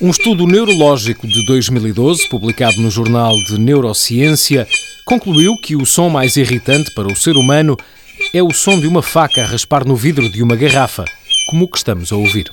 Um estudo neurológico de 2012, publicado no Jornal de Neurociência, concluiu que o som mais irritante para o ser humano é o som de uma faca a raspar no vidro de uma garrafa, como o que estamos a ouvir.